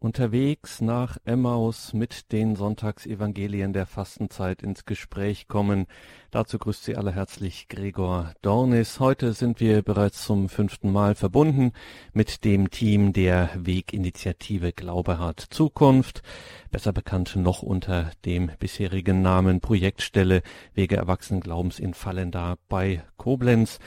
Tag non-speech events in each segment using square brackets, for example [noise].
unterwegs nach Emmaus mit den Sonntagsevangelien der Fastenzeit ins Gespräch kommen. Dazu grüßt Sie alle herzlich Gregor Dornis. Heute sind wir bereits zum fünften Mal verbunden mit dem Team der Weginitiative Glaube hat Zukunft, besser bekannt noch unter dem bisherigen Namen Projektstelle Wege Erwachsenenglaubens in Fallenda bei Koblenz.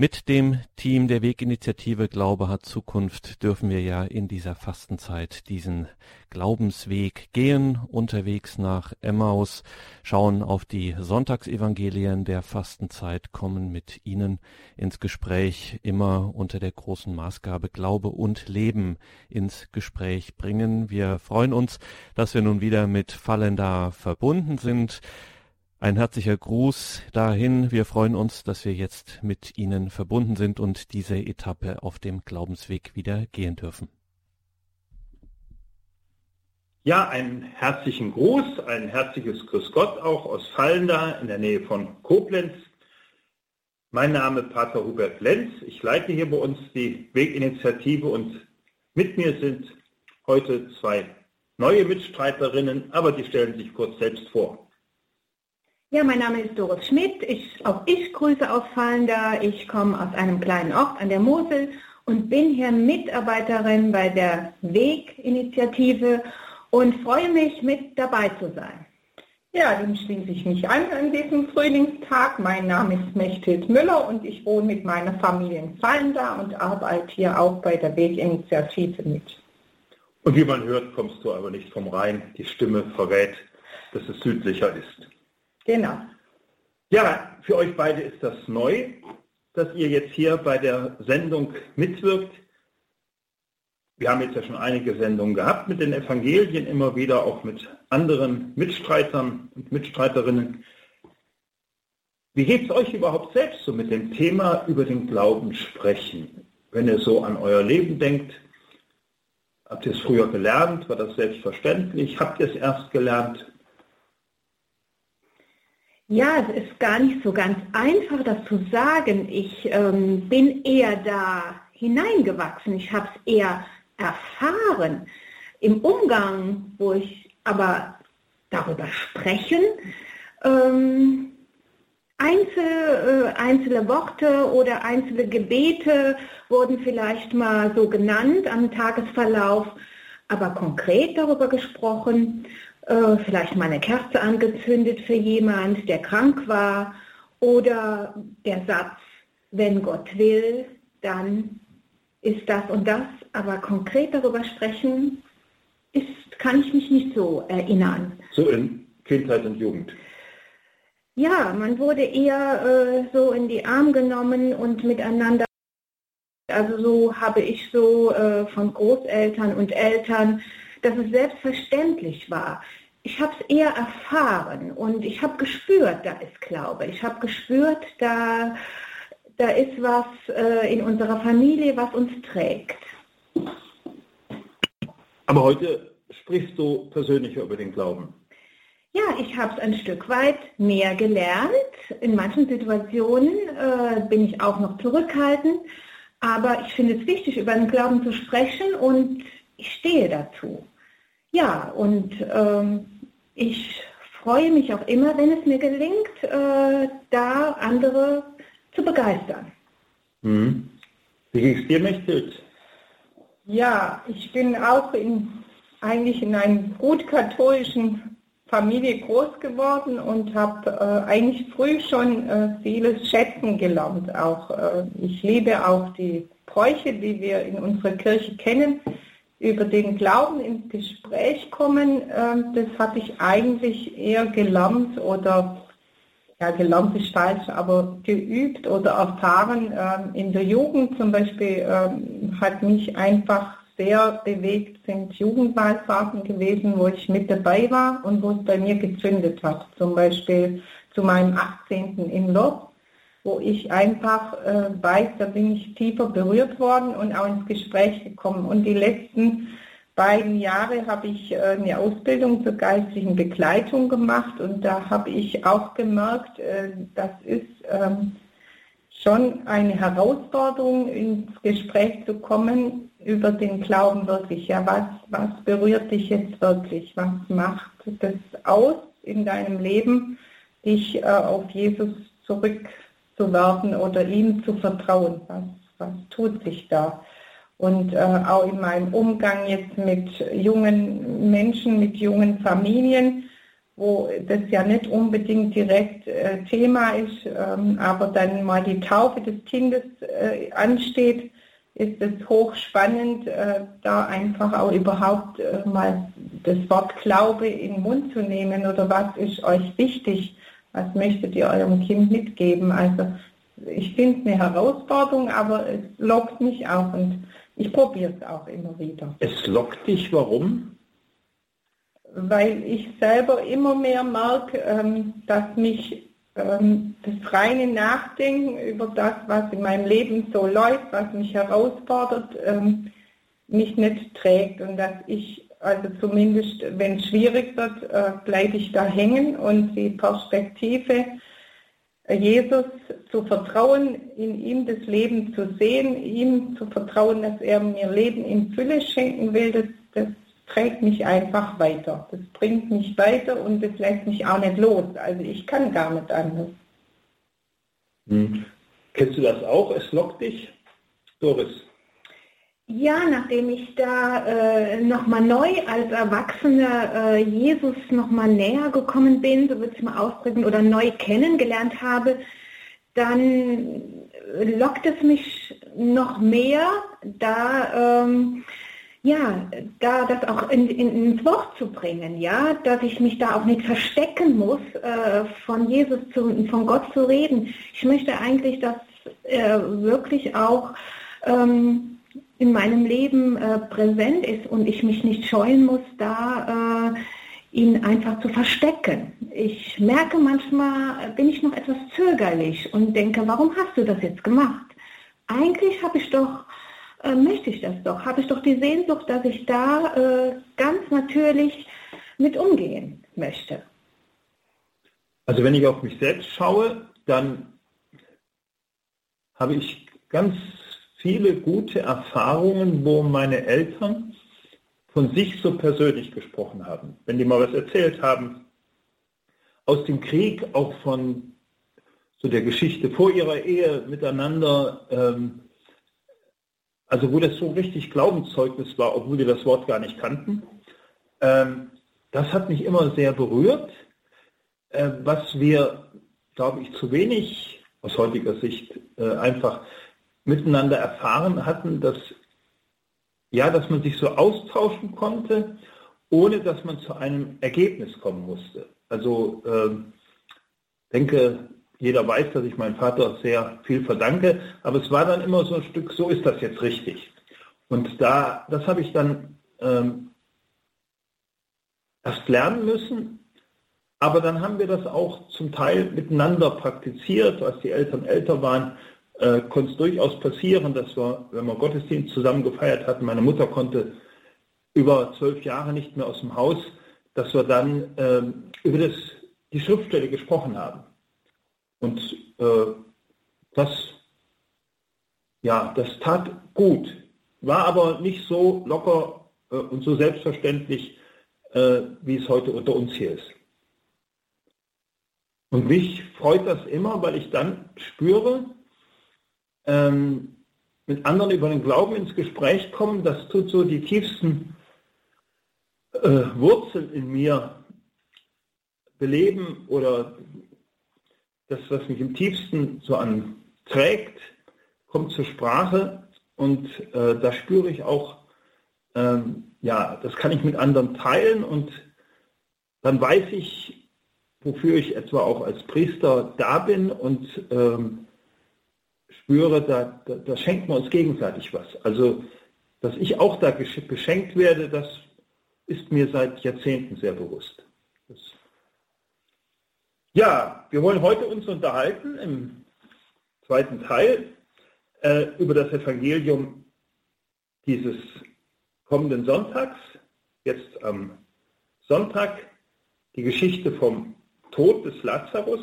Mit dem Team der Weginitiative Glaube hat Zukunft dürfen wir ja in dieser Fastenzeit diesen Glaubensweg gehen, unterwegs nach Emmaus, schauen auf die Sonntagsevangelien der Fastenzeit, kommen mit Ihnen ins Gespräch, immer unter der großen Maßgabe Glaube und Leben ins Gespräch bringen. Wir freuen uns, dass wir nun wieder mit Fallenda verbunden sind. Ein herzlicher Gruß dahin. Wir freuen uns, dass wir jetzt mit Ihnen verbunden sind und diese Etappe auf dem Glaubensweg wieder gehen dürfen. Ja, einen herzlichen Gruß, ein herzliches Grüß Gott auch aus Fallenda in der Nähe von Koblenz. Mein Name ist Pater Hubert Lenz. Ich leite hier bei uns die Weginitiative und mit mir sind heute zwei neue Mitstreiterinnen, aber die stellen sich kurz selbst vor. Ja, mein Name ist Doris Schmidt. Ich, auch ich grüße aus Fallenda. Ich komme aus einem kleinen Ort an der Mosel und bin hier Mitarbeiterin bei der Weg-Initiative und freue mich, mit dabei zu sein. Ja, dem schließe ich mich an an diesem Frühlingstag. Mein Name ist Mechthild Müller und ich wohne mit meiner Familie in Fallenda und arbeite hier auch bei der Weg-Initiative mit. Und wie man hört, kommst du aber nicht vom Rhein. Die Stimme verrät, dass es südlicher ist. Genau. Ja, für euch beide ist das neu, dass ihr jetzt hier bei der Sendung mitwirkt. Wir haben jetzt ja schon einige Sendungen gehabt mit den Evangelien, immer wieder auch mit anderen Mitstreitern und Mitstreiterinnen. Wie geht es euch überhaupt selbst so mit dem Thema über den Glauben sprechen? Wenn ihr so an euer Leben denkt, habt ihr es früher gelernt? War das selbstverständlich? Habt ihr es erst gelernt? Ja, es ist gar nicht so ganz einfach, das zu sagen. Ich ähm, bin eher da hineingewachsen. Ich habe es eher erfahren. Im Umgang, wo ich aber darüber sprechen, ähm, einzelne, äh, einzelne Worte oder einzelne Gebete wurden vielleicht mal so genannt am Tagesverlauf, aber konkret darüber gesprochen äh, vielleicht mal eine Kerze angezündet für jemand, der krank war oder der Satz, wenn Gott will, dann ist das und das, aber konkret darüber sprechen, ist, kann ich mich nicht so erinnern. So in Kindheit und Jugend. Ja, man wurde eher äh, so in die Arme genommen und miteinander. Also so habe ich so äh, von Großeltern und Eltern dass es selbstverständlich war. Ich habe es eher erfahren und ich habe gespürt, da ist Glaube. Ich habe gespürt, da, da ist was äh, in unserer Familie, was uns trägt. Aber heute sprichst du persönlicher über den Glauben. Ja, ich habe es ein Stück weit mehr gelernt. In manchen Situationen äh, bin ich auch noch zurückhaltend. Aber ich finde es wichtig, über den Glauben zu sprechen und ich stehe dazu. Ja, und ähm, ich freue mich auch immer, wenn es mir gelingt, äh, da andere zu begeistern. Mhm. Wie ging es dir, Mechthild? Ja, ich bin auch in, eigentlich in einer gut katholischen Familie groß geworden und habe äh, eigentlich früh schon äh, vieles schätzen gelernt. Auch äh, ich liebe auch die Bräuche, die wir in unserer Kirche kennen über den Glauben ins Gespräch kommen, ähm, das habe ich eigentlich eher gelernt oder ja, gelernt ist falsch, aber geübt oder erfahren. Ähm, in der Jugend zum Beispiel ähm, hat mich einfach sehr bewegt, sind Jugendwallfahrten gewesen, wo ich mit dabei war und wo es bei mir gezündet hat. Zum Beispiel zu meinem 18. in Loch wo ich einfach äh, weiß, da bin ich tiefer berührt worden und auch ins Gespräch gekommen. Und die letzten beiden Jahre habe ich äh, eine Ausbildung zur geistlichen Begleitung gemacht und da habe ich auch gemerkt, äh, das ist ähm, schon eine Herausforderung, ins Gespräch zu kommen, über den Glauben wirklich? Ja, was, was berührt dich jetzt wirklich? Was macht das aus in deinem Leben, dich äh, auf Jesus zurückzuwerfen oder ihm zu vertrauen? Was, was tut sich da? Und äh, auch in meinem Umgang jetzt mit jungen Menschen, mit jungen Familien, wo das ja nicht unbedingt direkt äh, Thema ist, ähm, aber dann mal die Taufe des Kindes äh, ansteht, ist es hochspannend, äh, da einfach auch überhaupt äh, mal das Wort Glaube in den Mund zu nehmen oder was ist euch wichtig, was möchtet ihr eurem Kind mitgeben. Also ich finde es eine Herausforderung, aber es lockt mich auch und ich probiere es auch immer wieder. Es lockt dich, warum? weil ich selber immer mehr merke, ähm, dass mich ähm, das reine Nachdenken über das, was in meinem Leben so läuft, was mich herausfordert, ähm, mich nicht trägt und dass ich, also zumindest wenn es schwierig wird, äh, bleibe ich da hängen und die Perspektive, äh, Jesus zu vertrauen, in ihm das Leben zu sehen, ihm zu vertrauen, dass er mir Leben in Fülle schenken will, das, das trägt mich einfach weiter. Das bringt mich weiter und das lässt mich auch nicht los. Also ich kann gar nicht anders. Hm. Kennst du das auch? Es lockt dich? Doris? Ja, nachdem ich da äh, nochmal neu als Erwachsene äh, Jesus nochmal näher gekommen bin, so würde ich mal ausdrücken, oder neu kennengelernt habe, dann lockt es mich noch mehr, da ähm, ja, da das auch in, in, ins Wort zu bringen, ja, dass ich mich da auch nicht verstecken muss, äh, von Jesus zu, von Gott zu reden. Ich möchte eigentlich, dass er wirklich auch ähm, in meinem Leben äh, präsent ist und ich mich nicht scheuen muss, da äh, ihn einfach zu verstecken. Ich merke manchmal, bin ich noch etwas zögerlich und denke, warum hast du das jetzt gemacht? Eigentlich habe ich doch äh, möchte ich das doch, habe ich doch die Sehnsucht, dass ich da äh, ganz natürlich mit umgehen möchte. Also wenn ich auf mich selbst schaue, dann habe ich ganz viele gute Erfahrungen, wo meine Eltern von sich so persönlich gesprochen haben. Wenn die mal was erzählt haben, aus dem Krieg, auch von so der Geschichte vor ihrer Ehe miteinander, ähm, also wo das so richtig Glaubenszeugnis war, obwohl wir das Wort gar nicht kannten, ähm, das hat mich immer sehr berührt. Äh, was wir, glaube ich, zu wenig aus heutiger Sicht äh, einfach miteinander erfahren hatten, dass ja, dass man sich so austauschen konnte, ohne dass man zu einem Ergebnis kommen musste. Also äh, denke, jeder weiß, dass ich meinem Vater sehr viel verdanke, aber es war dann immer so ein Stück, so ist das jetzt richtig. Und da, das habe ich dann ähm, erst lernen müssen, aber dann haben wir das auch zum Teil miteinander praktiziert, als die Eltern älter waren, äh, konnte es durchaus passieren, dass wir, wenn wir Gottesdienst zusammen gefeiert hatten, meine Mutter konnte über zwölf Jahre nicht mehr aus dem Haus, dass wir dann äh, über das, die Schriftstelle gesprochen haben. Und äh, das, ja, das tat gut, war aber nicht so locker äh, und so selbstverständlich, äh, wie es heute unter uns hier ist. Und mich freut das immer, weil ich dann spüre, ähm, mit anderen über den Glauben ins Gespräch kommen, das tut so die tiefsten äh, Wurzeln in mir beleben oder das, was mich im tiefsten so anträgt, kommt zur Sprache und äh, da spüre ich auch, ähm, ja, das kann ich mit anderen teilen und dann weiß ich, wofür ich etwa auch als Priester da bin und ähm, spüre, da, da, da schenkt man uns gegenseitig was. Also, dass ich auch da beschenkt werde, das ist mir seit Jahrzehnten sehr bewusst. Das ja, wir wollen heute uns unterhalten im zweiten Teil äh, über das Evangelium dieses kommenden Sonntags, jetzt am Sonntag, die Geschichte vom Tod des Lazarus,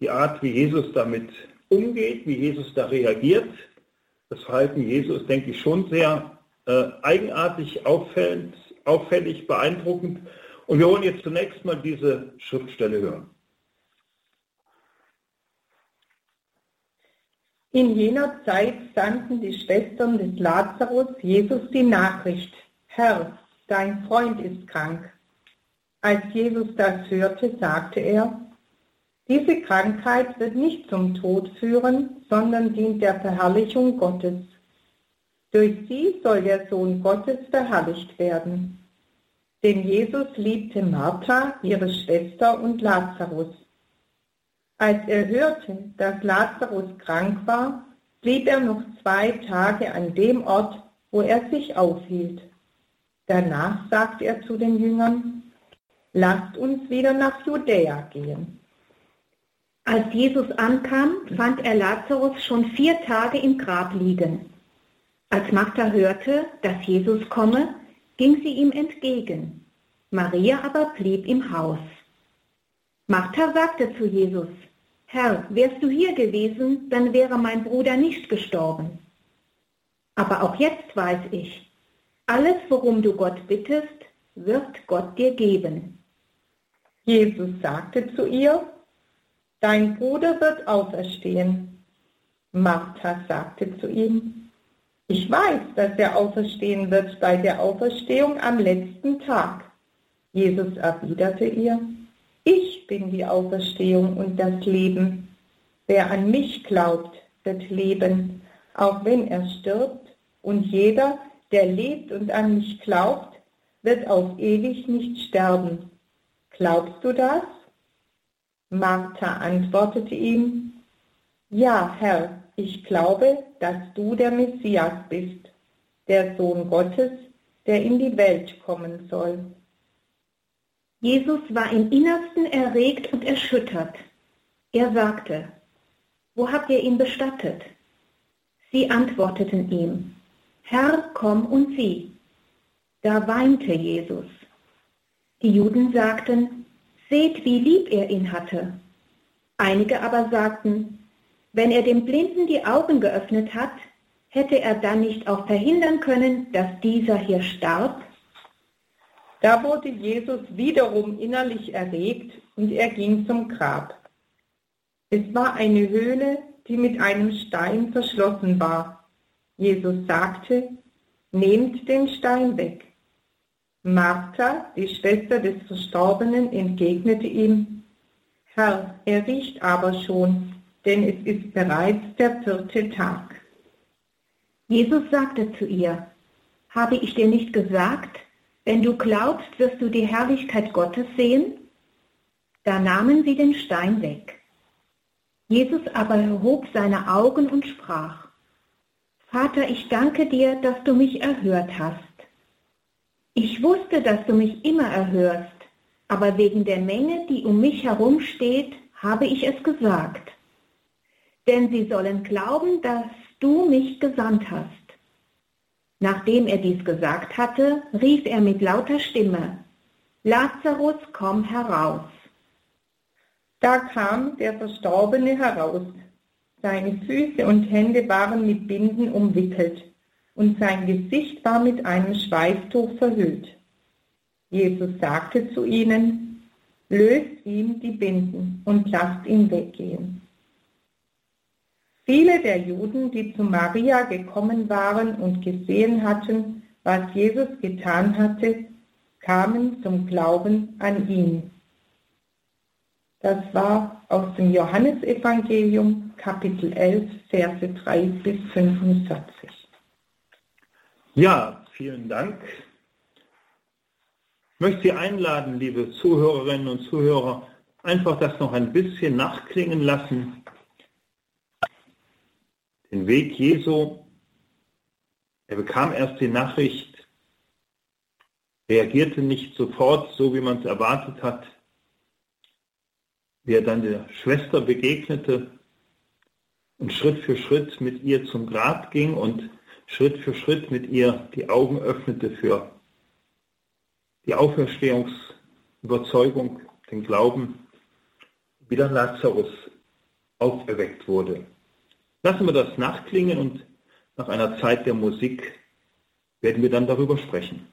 die Art, wie Jesus damit umgeht, wie Jesus da reagiert Das Verhalten Jesu ist, denke ich, schon sehr äh, eigenartig, auffällig, auffällig, beeindruckend. Und wir wollen jetzt zunächst mal diese Schriftstelle hören. In jener Zeit sandten die Schwestern des Lazarus Jesus die Nachricht, Herr, dein Freund ist krank. Als Jesus das hörte, sagte er, diese Krankheit wird nicht zum Tod führen, sondern dient der Verherrlichung Gottes. Durch sie soll der Sohn Gottes verherrlicht werden. Denn Jesus liebte Martha, ihre Schwester und Lazarus. Als er hörte, dass Lazarus krank war, blieb er noch zwei Tage an dem Ort, wo er sich aufhielt. Danach sagte er zu den Jüngern, lasst uns wieder nach Judäa gehen. Als Jesus ankam, fand er Lazarus schon vier Tage im Grab liegen. Als Martha hörte, dass Jesus komme, ging sie ihm entgegen. Maria aber blieb im Haus. Martha sagte zu Jesus, Herr, wärst du hier gewesen, dann wäre mein Bruder nicht gestorben. Aber auch jetzt weiß ich, alles, worum du Gott bittest, wird Gott dir geben. Jesus sagte zu ihr, Dein Bruder wird auferstehen. Martha sagte zu ihm, ich weiß, dass er auferstehen wird bei der Auferstehung am letzten Tag. Jesus erwiderte ihr, ich bin die Auferstehung und das Leben. Wer an mich glaubt, wird leben, auch wenn er stirbt, und jeder, der lebt und an mich glaubt, wird auf ewig nicht sterben. Glaubst du das? Martha antwortete ihm, Ja, Herr, ich glaube, dass du der Messias bist, der Sohn Gottes, der in die Welt kommen soll. Jesus war im Innersten erregt und erschüttert. Er sagte, Wo habt ihr ihn bestattet? Sie antworteten ihm, Herr, komm und sieh. Da weinte Jesus. Die Juden sagten, Seht, wie lieb er ihn hatte. Einige aber sagten, wenn er dem Blinden die Augen geöffnet hat, hätte er dann nicht auch verhindern können, dass dieser hier starb? Da wurde Jesus wiederum innerlich erregt und er ging zum Grab. Es war eine Höhle, die mit einem Stein verschlossen war. Jesus sagte, nehmt den Stein weg. Martha, die Schwester des Verstorbenen, entgegnete ihm, Herr, er riecht aber schon, denn es ist bereits der vierte Tag. Jesus sagte zu ihr, habe ich dir nicht gesagt, wenn du glaubst, wirst du die Herrlichkeit Gottes sehen? Da nahmen sie den Stein weg. Jesus aber erhob seine Augen und sprach, Vater, ich danke dir, dass du mich erhört hast. Ich wusste, dass du mich immer erhörst, aber wegen der Menge, die um mich herum steht, habe ich es gesagt. Denn sie sollen glauben, dass du mich gesandt hast. Nachdem er dies gesagt hatte, rief er mit lauter Stimme, Lazarus, komm heraus. Da kam der Verstorbene heraus. Seine Füße und Hände waren mit Binden umwickelt und sein Gesicht war mit einem Schweißtuch verhüllt. Jesus sagte zu ihnen, löst ihm die Binden und lasst ihn weggehen. Viele der Juden, die zu Maria gekommen waren und gesehen hatten, was Jesus getan hatte, kamen zum Glauben an ihn. Das war aus dem Johannesevangelium Kapitel 11, Verse 3 bis 45. Ja, vielen Dank. Ich möchte Sie einladen, liebe Zuhörerinnen und Zuhörer, einfach das noch ein bisschen nachklingen lassen. Den Weg Jesu, er bekam erst die Nachricht, reagierte nicht sofort so, wie man es erwartet hat, wie er dann der Schwester begegnete und Schritt für Schritt mit ihr zum Grab ging und Schritt für Schritt mit ihr die Augen öffnete für die Auferstehungsüberzeugung, den Glauben, wie dann Lazarus auferweckt wurde. Lassen wir das nachklingen und nach einer Zeit der Musik werden wir dann darüber sprechen.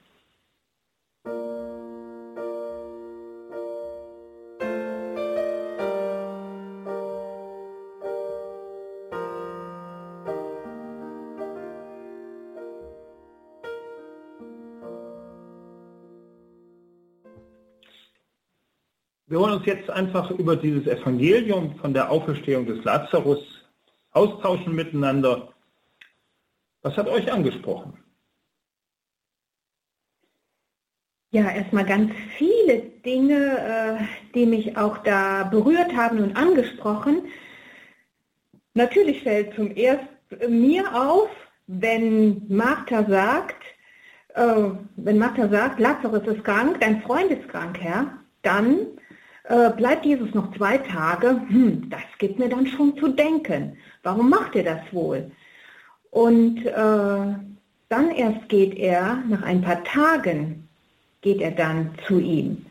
Uns jetzt einfach über dieses Evangelium von der Auferstehung des Lazarus austauschen miteinander. Was hat euch angesprochen? Ja, erstmal ganz viele Dinge, äh, die mich auch da berührt haben und angesprochen. Natürlich fällt zum ersten mir auf, wenn Martha sagt, äh, wenn Martha sagt, Lazarus ist krank, dein Freund ist krank, Herr, dann äh, bleibt Jesus noch zwei Tage, hm, das gibt mir dann schon zu denken. Warum macht er das wohl? Und äh, dann erst geht er, nach ein paar Tagen, geht er dann zu ihm.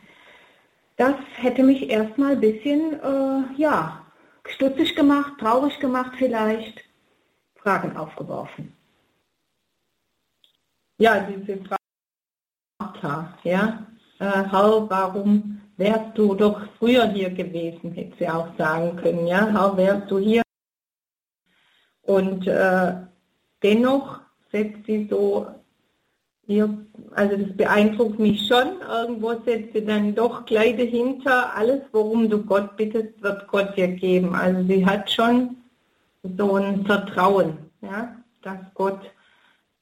Das hätte mich erstmal ein bisschen, äh, ja, stutzig gemacht, traurig gemacht vielleicht, Fragen aufgeworfen. Ja, diese Frage, ja, äh, warum wärst du doch früher hier gewesen, hätte sie auch sagen können, ja, wärst du hier. Und äh, dennoch setzt sie so, hier, also das beeindruckt mich schon, irgendwo setzt sie dann doch gleich dahinter, alles, worum du Gott bittest, wird Gott dir geben. Also sie hat schon so ein Vertrauen, ja, dass Gott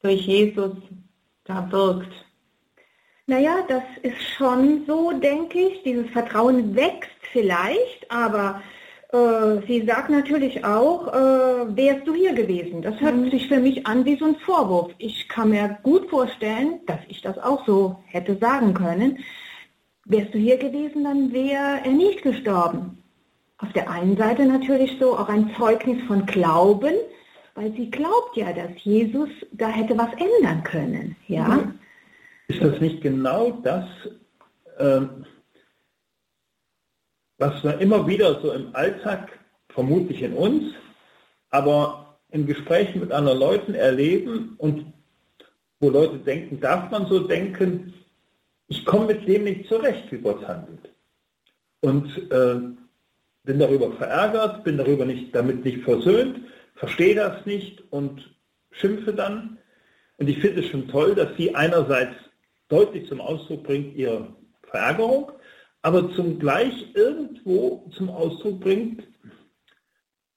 durch Jesus da wirkt. Naja, das ist schon so, denke ich. Dieses Vertrauen wächst vielleicht, aber äh, sie sagt natürlich auch, äh, wärst du hier gewesen? Das hört mhm. sich für mich an wie so ein Vorwurf. Ich kann mir gut vorstellen, dass ich das auch so hätte sagen können. Wärst du hier gewesen, dann wäre er nicht gestorben. Auf der einen Seite natürlich so auch ein Zeugnis von Glauben, weil sie glaubt ja, dass Jesus da hätte was ändern können. Ja. Mhm. Ist das nicht genau das, ähm, was wir immer wieder so im Alltag, vermutlich in uns, aber in Gesprächen mit anderen Leuten erleben und wo Leute denken, darf man so denken, ich komme mit dem nicht zurecht, wie Gott handelt. Und äh, bin darüber verärgert, bin darüber nicht, damit nicht versöhnt, verstehe das nicht und schimpfe dann. Und ich finde es schon toll, dass sie einerseits deutlich zum Ausdruck bringt ihre Verärgerung, aber zugleich irgendwo zum Ausdruck bringt,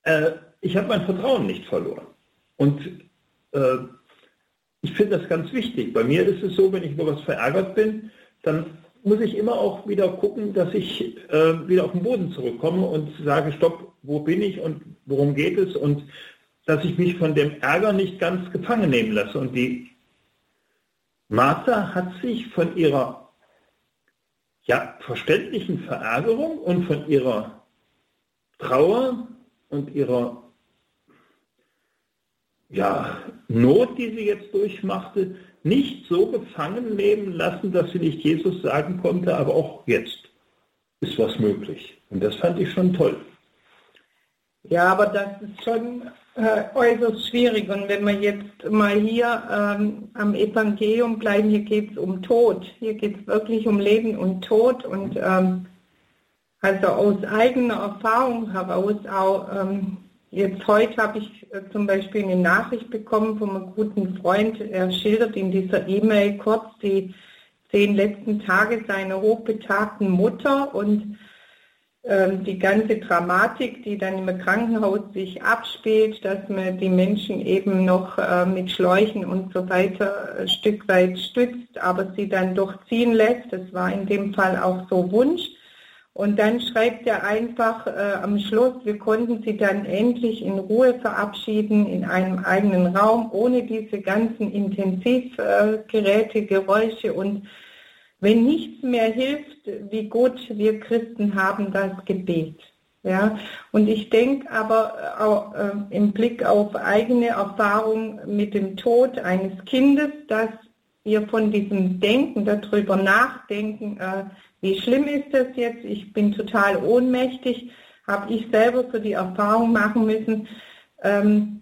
äh, ich habe mein Vertrauen nicht verloren. Und äh, ich finde das ganz wichtig. Bei mir ist es so, wenn ich über was verärgert bin, dann muss ich immer auch wieder gucken, dass ich äh, wieder auf den Boden zurückkomme und sage, stopp, wo bin ich und worum geht es und dass ich mich von dem Ärger nicht ganz gefangen nehmen lasse. Und die Martha hat sich von ihrer ja, verständlichen Verärgerung und von ihrer Trauer und ihrer ja, Not, die sie jetzt durchmachte, nicht so gefangen nehmen lassen, dass sie nicht Jesus sagen konnte, aber auch jetzt ist was möglich. Und das fand ich schon toll. Ja, aber das ist schon äh, äußerst schwierig. Und wenn wir jetzt mal hier ähm, am Evangelium bleiben, hier geht es um Tod. Hier geht es wirklich um Leben und Tod. Und ähm, also aus eigener Erfahrung heraus auch, ähm, jetzt heute habe ich äh, zum Beispiel eine Nachricht bekommen von einem guten Freund, er schildert in dieser E-Mail kurz die zehn letzten Tage seiner hochbetagten Mutter und die ganze Dramatik, die dann im Krankenhaus sich abspielt, dass man die Menschen eben noch äh, mit Schläuchen und so weiter ein Stück weit stützt, aber sie dann doch ziehen lässt. Das war in dem Fall auch so Wunsch. Und dann schreibt er einfach äh, am Schluss, wir konnten sie dann endlich in Ruhe verabschieden in einem eigenen Raum, ohne diese ganzen Intensivgeräte, äh, Geräusche und wenn nichts mehr hilft, wie gut wir Christen haben das Gebet. Ja, und ich denke aber auch, äh, im Blick auf eigene Erfahrung mit dem Tod eines Kindes, dass wir von diesem Denken, darüber nachdenken, äh, wie schlimm ist das jetzt, ich bin total ohnmächtig, habe ich selber so die Erfahrung machen müssen, ähm,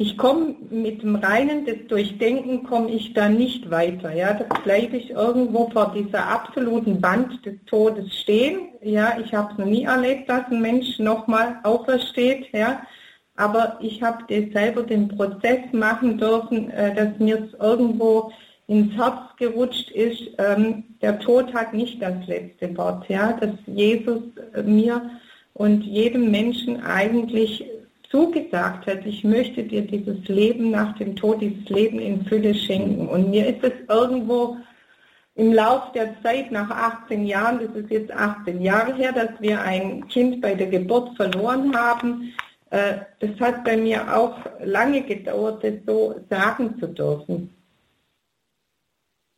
ich komme mit dem reinen des Durchdenken komme ich da nicht weiter. Ja, das bleibe ich irgendwo vor dieser absoluten Band des Todes stehen. Ja, ich habe es noch nie erlebt, dass ein Mensch nochmal aufersteht. Ja, aber ich habe selber den Prozess machen dürfen, äh, dass mir es irgendwo ins Herz gerutscht ist. Ähm, der Tod hat nicht das letzte Wort. Ja, dass Jesus äh, mir und jedem Menschen eigentlich zugesagt hat, ich möchte dir dieses Leben nach dem Tod, dieses Leben in Fülle schenken. Und mir ist es irgendwo im Lauf der Zeit, nach 18 Jahren, das ist jetzt 18 Jahre her, dass wir ein Kind bei der Geburt verloren haben, äh, das hat bei mir auch lange gedauert, das so sagen zu dürfen.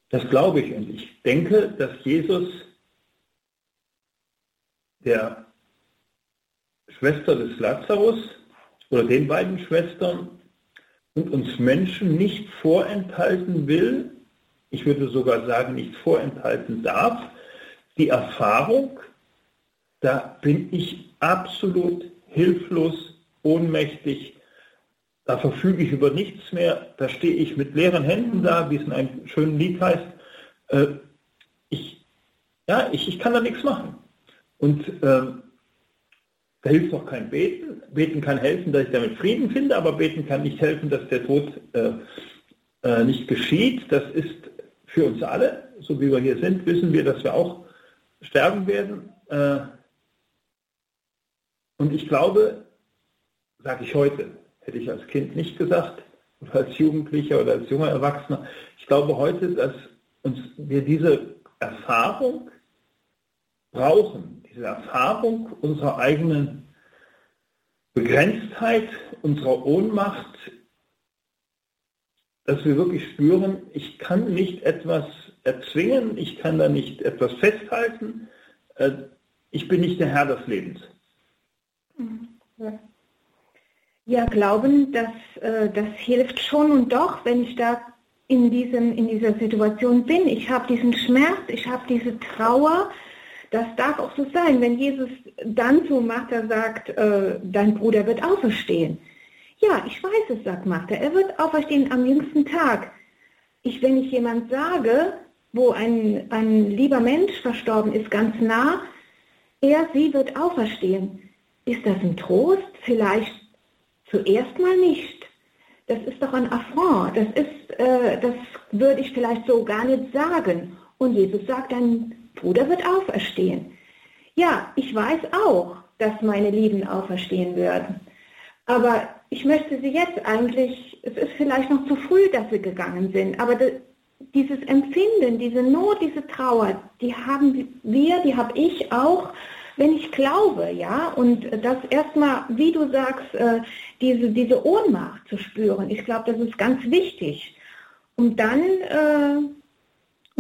Das glaube ich und ich denke, dass Jesus der Schwester des Lazarus oder den beiden Schwestern und uns Menschen nicht vorenthalten will, ich würde sogar sagen, nicht vorenthalten darf, die Erfahrung, da bin ich absolut hilflos, ohnmächtig, da verfüge ich über nichts mehr, da stehe ich mit leeren Händen da, wie es in einem schönen Lied heißt. Äh, ich, ja, ich, ich kann da nichts machen. Und äh, da hilft auch kein Beten. Beten kann helfen, dass ich damit Frieden finde, aber Beten kann nicht helfen, dass der Tod äh, äh, nicht geschieht. Das ist für uns alle, so wie wir hier sind, wissen wir, dass wir auch sterben werden. Äh, und ich glaube, sage ich heute, hätte ich als Kind nicht gesagt, oder als Jugendlicher oder als junger Erwachsener, ich glaube heute, dass uns wir diese Erfahrung brauchen, diese Erfahrung unserer eigenen Begrenztheit, unserer Ohnmacht, dass wir wirklich spüren, ich kann nicht etwas erzwingen, ich kann da nicht etwas festhalten, äh, ich bin nicht der Herr des Lebens. Ja, glauben, dass äh, das hilft schon und doch, wenn ich da in, diesem, in dieser Situation bin. Ich habe diesen Schmerz, ich habe diese Trauer, das darf auch so sein, wenn Jesus dann so macht, er sagt, äh, dein Bruder wird auferstehen. Ja, ich weiß es, sagt Martha, er wird auferstehen am jüngsten Tag. Ich, wenn ich jemand sage, wo ein, ein lieber Mensch verstorben ist, ganz nah, er, sie wird auferstehen. Ist das ein Trost? Vielleicht zuerst mal nicht. Das ist doch ein Affront. Das ist, äh, das würde ich vielleicht so gar nicht sagen. Und Jesus sagt dann, Bruder wird auferstehen. Ja, ich weiß auch, dass meine Lieben auferstehen würden. Aber ich möchte sie jetzt eigentlich, es ist vielleicht noch zu früh, dass sie gegangen sind, aber dieses Empfinden, diese Not, diese Trauer, die haben wir, die habe ich auch, wenn ich glaube, ja, und das erstmal, wie du sagst, äh, diese, diese Ohnmacht zu spüren, ich glaube, das ist ganz wichtig. Und dann äh,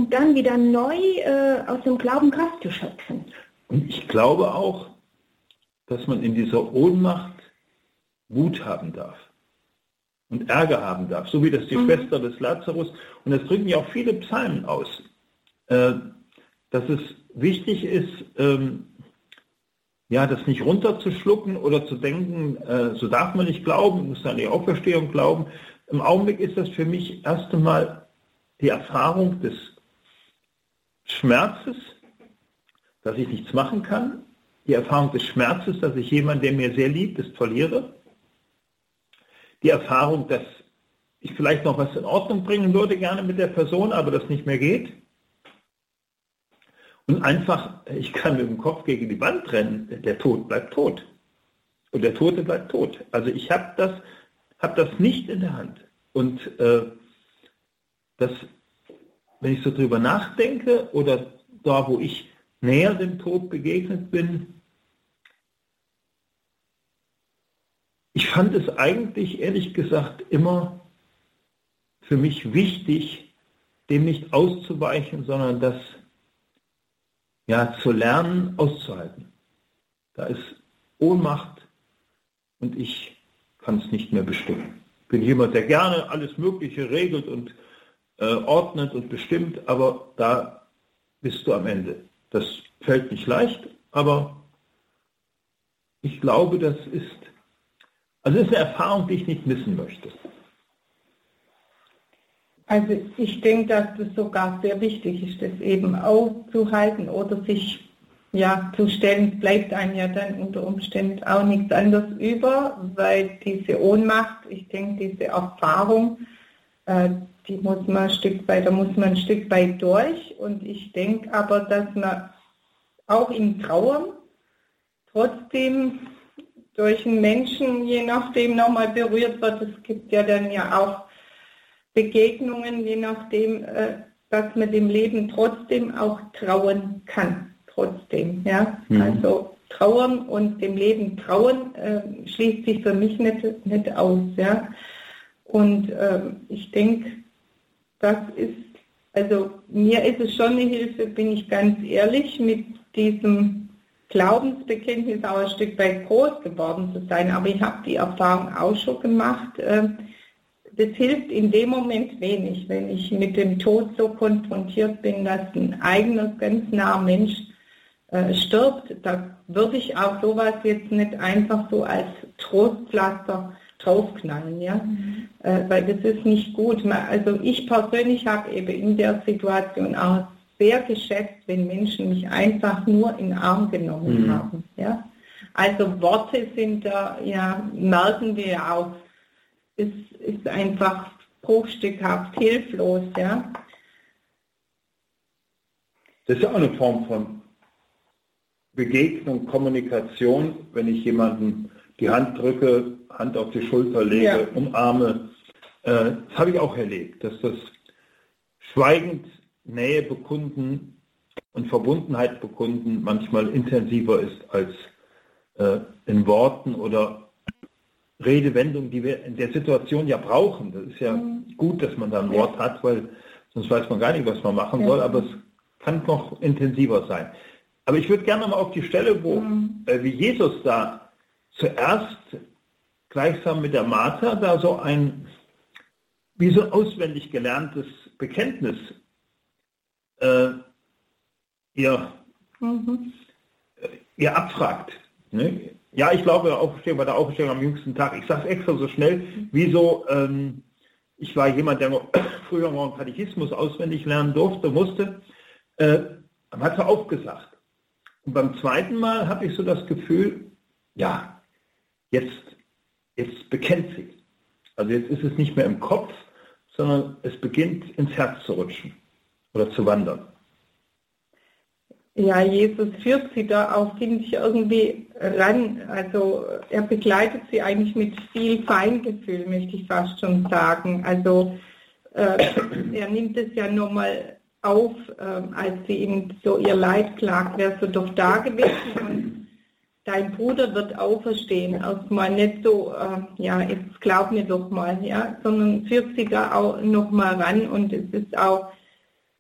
und dann wieder neu äh, aus dem Glauben Kraft zu schöpfen. Und ich glaube auch, dass man in dieser Ohnmacht Wut haben darf und Ärger haben darf, so wie das die mhm. Schwester des Lazarus, und das drücken ja auch viele Psalmen aus, äh, dass es wichtig ist, ähm, ja, das nicht runterzuschlucken oder zu denken, äh, so darf man nicht glauben, muss an die Auferstehung glauben. Im Augenblick ist das für mich erst einmal die Erfahrung des Schmerzes, dass ich nichts machen kann, die Erfahrung des Schmerzes, dass ich jemanden, der mir sehr liebt, ist, verliere, die Erfahrung, dass ich vielleicht noch was in Ordnung bringen würde, gerne mit der Person, aber das nicht mehr geht. Und einfach, ich kann mit dem Kopf gegen die Wand rennen, der Tod bleibt tot. Und der Tote bleibt tot. Also ich habe das, hab das nicht in der Hand. Und äh, das wenn ich so drüber nachdenke oder da, wo ich näher dem Tod begegnet bin, ich fand es eigentlich ehrlich gesagt immer für mich wichtig, dem nicht auszuweichen, sondern das ja zu lernen, auszuhalten. Da ist Ohnmacht und ich kann es nicht mehr bestimmen. Ich bin jemand, der gerne alles Mögliche regelt und äh, ordnet und bestimmt, aber da bist du am Ende. Das fällt nicht leicht, aber ich glaube, das ist Also es ist eine Erfahrung, die ich nicht missen möchte. Also ich denke, dass das sogar sehr wichtig ist, das eben aufzuhalten oder sich ja, zu stellen, bleibt einem ja dann unter Umständen auch nichts anderes über, weil diese Ohnmacht, ich denke, diese Erfahrung, die muss man ein Stück weit, da muss man ein Stück weit durch. Und ich denke aber, dass man auch im Trauern trotzdem durch einen Menschen, je nachdem, nochmal berührt wird. Es gibt ja dann ja auch Begegnungen, je nachdem, äh, dass man dem Leben trotzdem auch trauen kann trotzdem. Ja? Mhm. Also Trauern und dem Leben trauen äh, schließt sich für mich nicht, nicht aus. Ja? Und äh, ich denke, das ist, also mir ist es schon eine Hilfe, bin ich ganz ehrlich, mit diesem Glaubensbekenntnis auch ein Stück weit groß geworden zu sein. Aber ich habe die Erfahrung auch schon gemacht. Äh, das hilft in dem Moment wenig, wenn ich mit dem Tod so konfrontiert bin, dass ein eigener, ganz naher Mensch äh, stirbt, da würde ich auch sowas jetzt nicht einfach so als Trostpflaster draufknallen, ja, mhm. äh, weil das ist nicht gut. Also ich persönlich habe eben in der Situation auch sehr geschätzt, wenn Menschen mich einfach nur in den Arm genommen mhm. haben, ja. Also Worte sind da, ja, merken wir ja auch, ist, ist einfach bruchstückhaft, hilflos, ja. Das ist ja auch eine Form von Begegnung, Kommunikation, wenn ich jemanden die Hand drücke, Hand auf die Schulter lege, ja. umarme. Äh, das habe ich auch erlebt, dass das schweigend Nähe bekunden und Verbundenheit bekunden manchmal intensiver ist als äh, in Worten oder Redewendungen, die wir in der Situation ja brauchen. Das ist ja mhm. gut, dass man da ein Wort hat, weil sonst weiß man gar nicht, was man machen ja. soll, aber es kann noch intensiver sein. Aber ich würde gerne mal auf die Stelle, wo mhm. äh, wie Jesus da zuerst gleichsam mit der Martha da so ein wie so auswendig gelerntes Bekenntnis äh, ihr, mhm. ihr abfragt. Ne? Ja, ich glaube, Auferstehung bei der Auferstehung am jüngsten Tag. Ich sage es extra so schnell, wie so, ähm, ich war jemand, der [coughs] früher noch einen Katechismus auswendig lernen durfte, musste, äh, hat er aufgesagt. Und beim zweiten Mal habe ich so das Gefühl, ja, jetzt, jetzt bekennt sie. Also jetzt ist es nicht mehr im Kopf, sondern es beginnt ins Herz zu rutschen oder zu wandern. Ja, Jesus führt sie da auch, finde ich, irgendwie ran. Also er begleitet sie eigentlich mit viel Feingefühl, möchte ich fast schon sagen. Also äh, er nimmt es ja nochmal auf, äh, als sie ihm so ihr Leid klagt, wärst du doch da gewesen und dein Bruder wird auferstehen. Erstmal nicht so, äh, ja, jetzt glaub mir doch mal, ja, sondern führt sie da auch nochmal ran und es ist auch,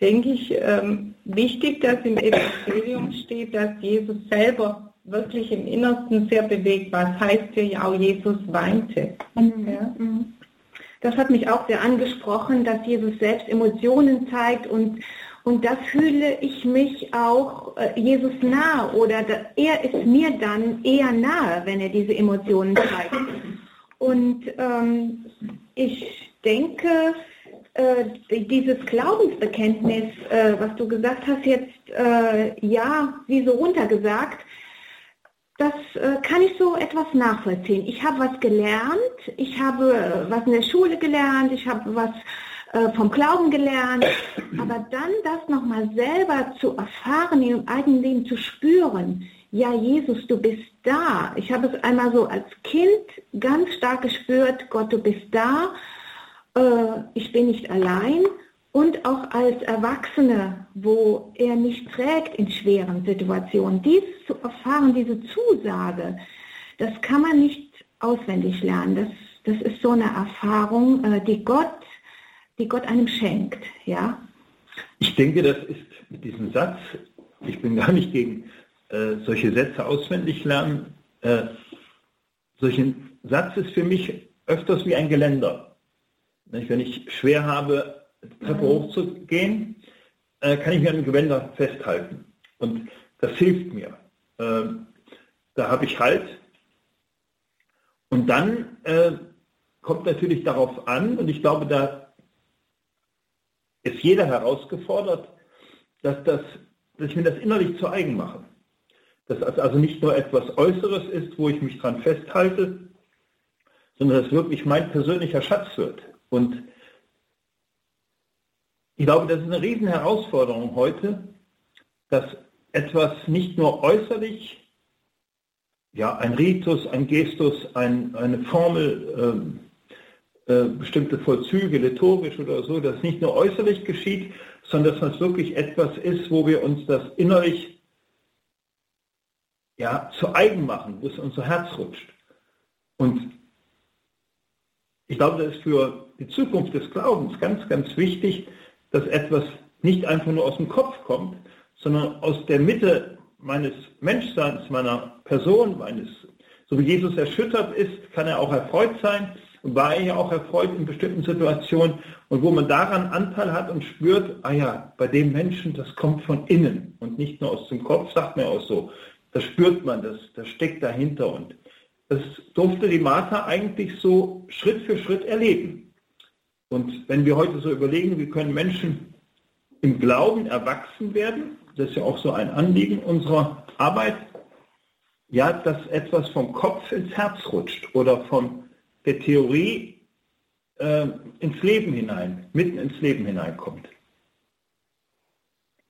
denke ich, ähm, wichtig, dass im Evangelium steht, dass Jesus selber wirklich im Innersten sehr bewegt war. Das heißt ja auch, Jesus weinte. Mhm. Ja? Mhm. Das hat mich auch sehr angesprochen, dass Jesus selbst Emotionen zeigt und, und da fühle ich mich auch äh, Jesus nahe oder er ist mir dann eher nahe, wenn er diese Emotionen zeigt. Und ähm, ich denke, äh, dieses Glaubensbekenntnis, äh, was du gesagt hast jetzt, äh, ja, wie so runtergesagt, das äh, kann ich so etwas nachvollziehen. Ich habe was gelernt, ich habe äh, was in der Schule gelernt, ich habe was äh, vom Glauben gelernt, aber dann das nochmal selber zu erfahren, im eigenen Leben zu spüren, ja Jesus, du bist da. Ich habe es einmal so als Kind ganz stark gespürt, Gott, du bist da, äh, ich bin nicht allein und auch als Erwachsene, wo er mich trägt in schweren Situationen. Dies zu erfahren, diese Zusage, das kann man nicht auswendig lernen. Das, das ist so eine Erfahrung, äh, die Gott, die Gott einem schenkt. Ja? Ich denke, das ist mit diesem Satz, ich bin gar nicht gegen äh, solche Sätze auswendig lernen, äh, solchen Satz ist für mich öfters wie ein Geländer. Wenn ich schwer habe, Treppe hochzugehen, äh, kann ich mir an dem Gewänder festhalten. Und das hilft mir. Ähm, da habe ich Halt. Und dann äh, kommt natürlich darauf an, und ich glaube, da ist jeder herausgefordert, dass, das, dass ich mir das innerlich zu eigen mache. Dass das also nicht nur etwas Äußeres ist, wo ich mich dran festhalte, sondern dass wirklich mein persönlicher Schatz wird. Und ich glaube, das ist eine riesen Herausforderung heute, dass etwas nicht nur äußerlich, ja, ein Ritus, ein Gestus, ein, eine Formel, äh, bestimmte Vollzüge, liturgisch oder so, dass nicht nur äußerlich geschieht, sondern dass das wirklich etwas ist, wo wir uns das innerlich ja, zu eigen machen, wo es unser Herz rutscht. Und ich glaube, das ist für die Zukunft des Glaubens ganz, ganz wichtig, dass etwas nicht einfach nur aus dem Kopf kommt, sondern aus der Mitte meines Menschseins, meiner Person, meines, so wie Jesus erschüttert ist, kann er auch erfreut sein, war er ja auch erfreut in bestimmten Situationen und wo man daran Anteil hat und spürt, ah ja, bei dem Menschen, das kommt von innen und nicht nur aus dem Kopf, sagt man auch so. Das spürt man, das, das steckt dahinter und das durfte die Martha eigentlich so Schritt für Schritt erleben. Und wenn wir heute so überlegen, wie können Menschen im Glauben erwachsen werden, das ist ja auch so ein Anliegen unserer Arbeit, ja, dass etwas vom Kopf ins Herz rutscht oder von der Theorie äh, ins Leben hinein, mitten ins Leben hineinkommt.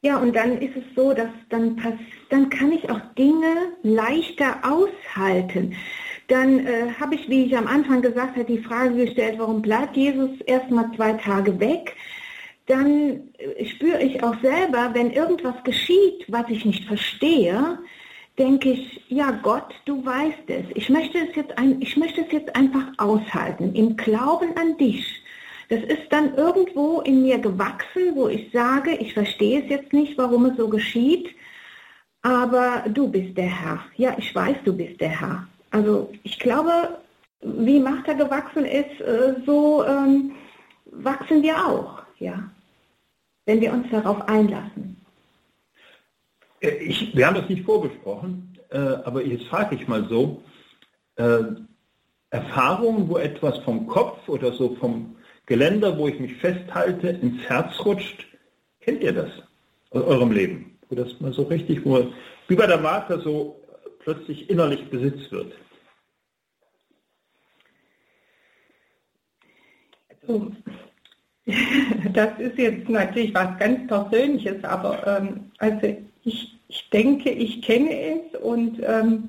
Ja, und dann ist es so, dass dann, dann kann ich auch Dinge leichter aushalten. Dann äh, habe ich, wie ich am Anfang gesagt habe, die Frage gestellt, warum bleibt Jesus erst mal zwei Tage weg? Dann äh, spüre ich auch selber, wenn irgendwas geschieht, was ich nicht verstehe, denke ich, ja Gott, du weißt es. Ich möchte es jetzt, ein, ich möchte es jetzt einfach aushalten, im Glauben an dich. Das ist dann irgendwo in mir gewachsen, wo ich sage, ich verstehe es jetzt nicht, warum es so geschieht, aber du bist der Herr. Ja, ich weiß, du bist der Herr. Also ich glaube, wie Martha gewachsen ist, äh, so ähm, wachsen wir auch, ja, wenn wir uns darauf einlassen. Äh, ich, wir haben das nicht vorgesprochen, äh, aber jetzt frage ich mal so, äh, Erfahrungen, wo etwas vom Kopf oder so vom Geländer, wo ich mich festhalte, ins Herz rutscht. Kennt ihr das aus eurem Leben? Wo das mal so richtig, wo wie bei der Martha so plötzlich innerlich Besitz wird. Also, [laughs] das ist jetzt natürlich was ganz Persönliches, aber ähm, also ich, ich denke, ich kenne es und ähm,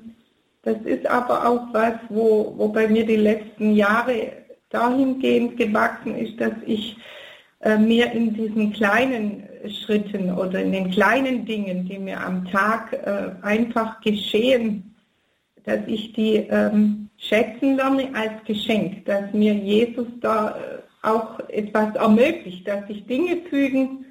das ist aber auch was, wo, wo bei mir die letzten Jahre dahingehend gewachsen ist, dass ich äh, mir in diesen kleinen Schritten oder in den kleinen Dingen, die mir am Tag äh, einfach geschehen, dass ich die ähm, schätzen lerne als Geschenk, dass mir Jesus da äh, auch etwas ermöglicht, dass sich Dinge fügen,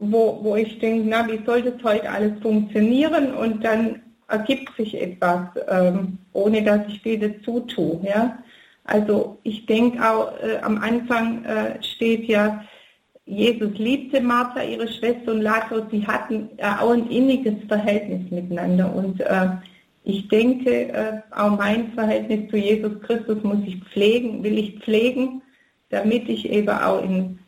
wo, wo ich denke, na, wie soll das heute alles funktionieren? Und dann ergibt sich etwas, ähm, ohne dass ich viel dazu tue. Ja? Also ich denke auch, äh, am Anfang äh, steht ja, Jesus liebte Martha, ihre Schwester und Lazarus, sie hatten äh, auch ein inniges Verhältnis miteinander. Und äh, ich denke, äh, auch mein Verhältnis zu Jesus Christus muss ich pflegen, will ich pflegen, damit ich eben auch in,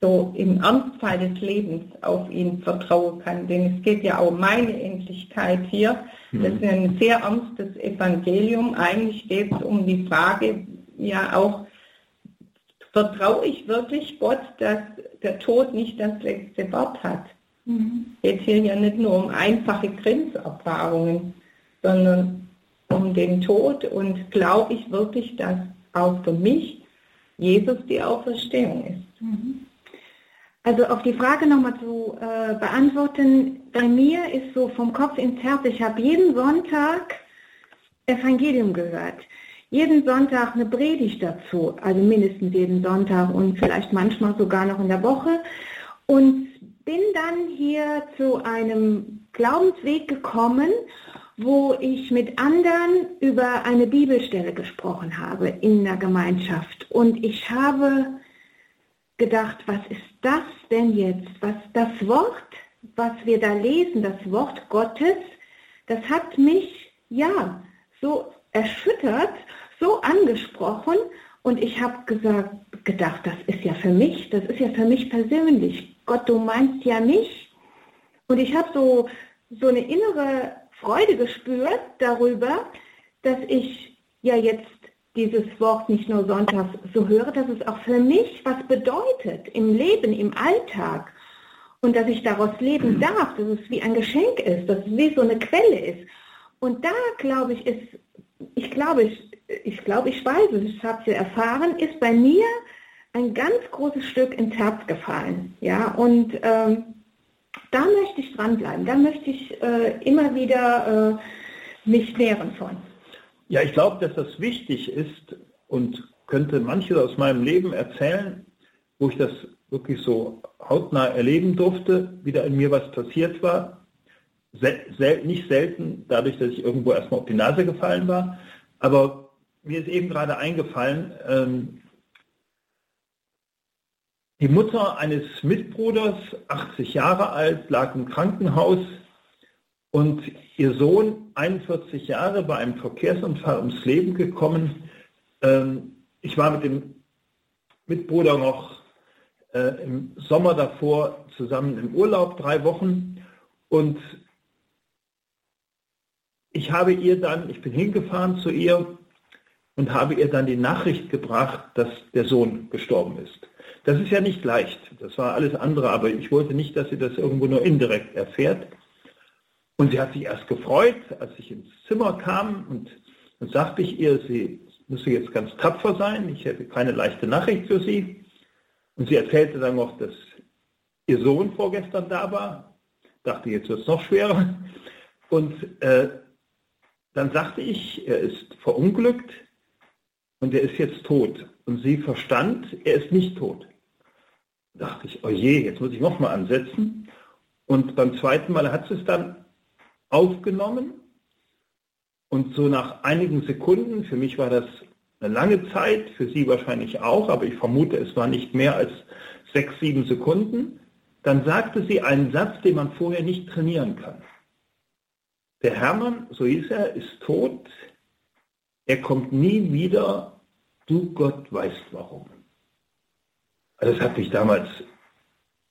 so im Ernstfall des Lebens auf ihn vertrauen kann. Denn es geht ja auch um meine Endlichkeit hier das ist ein sehr ernstes Evangelium. Eigentlich geht es um die Frage, ja auch, vertraue ich wirklich Gott, dass der Tod nicht das letzte Wort hat? Mhm. Geht hier ja nicht nur um einfache Grenzerfahrungen, sondern um den Tod und glaube ich wirklich, dass auch für mich Jesus die Auferstehung ist. Mhm. Also auf die Frage nochmal zu äh, beantworten, bei mir ist so vom Kopf ins Herz, ich habe jeden Sonntag Evangelium gehört. Jeden Sonntag eine Predigt dazu, also mindestens jeden Sonntag und vielleicht manchmal sogar noch in der Woche. Und bin dann hier zu einem Glaubensweg gekommen, wo ich mit anderen über eine Bibelstelle gesprochen habe in der Gemeinschaft. Und ich habe gedacht, was ist das denn jetzt? Was das Wort, was wir da lesen, das Wort Gottes, das hat mich ja so erschüttert, so angesprochen und ich habe gesagt, gedacht, das ist ja für mich, das ist ja für mich persönlich. Gott, du meinst ja mich. Und ich habe so, so eine innere Freude gespürt darüber, dass ich ja jetzt dieses Wort nicht nur sonntags so höre, dass es auch für mich was bedeutet im Leben, im Alltag. Und dass ich daraus leben darf, dass es wie ein Geschenk ist, dass es wie so eine Quelle ist. Und da glaube ich, ist, ich glaube, ich, ich glaube, ich weiß es, ich habe es erfahren, ist bei mir ein ganz großes Stück ins Herz gefallen. Ja, und ähm, da möchte ich dranbleiben, da möchte ich äh, immer wieder äh, mich nähren von. Ja, ich glaube, dass das wichtig ist und könnte manches aus meinem Leben erzählen, wo ich das wirklich so hautnah erleben durfte, wie da in mir was passiert war. Sel nicht selten dadurch, dass ich irgendwo erstmal auf die Nase gefallen war. Aber mir ist eben gerade eingefallen, ähm, die Mutter eines Mitbruders, 80 Jahre alt, lag im Krankenhaus und ihr Sohn, 41 Jahre, bei einem Verkehrsunfall ums Leben gekommen. Ähm, ich war mit dem Mitbruder noch äh, im Sommer davor zusammen im Urlaub, drei Wochen. Und ich habe ihr dann, ich bin hingefahren zu ihr und habe ihr dann die Nachricht gebracht, dass der Sohn gestorben ist. Das ist ja nicht leicht. Das war alles andere, aber ich wollte nicht, dass sie das irgendwo nur indirekt erfährt. Und sie hat sich erst gefreut, als ich ins Zimmer kam und dann sagte ich ihr, sie müsse jetzt ganz tapfer sein, ich hätte keine leichte Nachricht für sie. Und sie erzählte dann noch, dass ihr Sohn vorgestern da war. Dachte, jetzt wird es noch schwerer. Und äh, dann sagte ich, er ist verunglückt und er ist jetzt tot. Und sie verstand, er ist nicht tot. Da dachte ich, oh je, jetzt muss ich nochmal ansetzen. Und beim zweiten Mal hat sie es dann aufgenommen und so nach einigen Sekunden, für mich war das eine lange Zeit, für Sie wahrscheinlich auch, aber ich vermute, es war nicht mehr als sechs, sieben Sekunden, dann sagte sie einen Satz, den man vorher nicht trainieren kann. Der Hermann, so hieß er, ist tot, er kommt nie wieder, du Gott weißt warum. Also das hat mich damals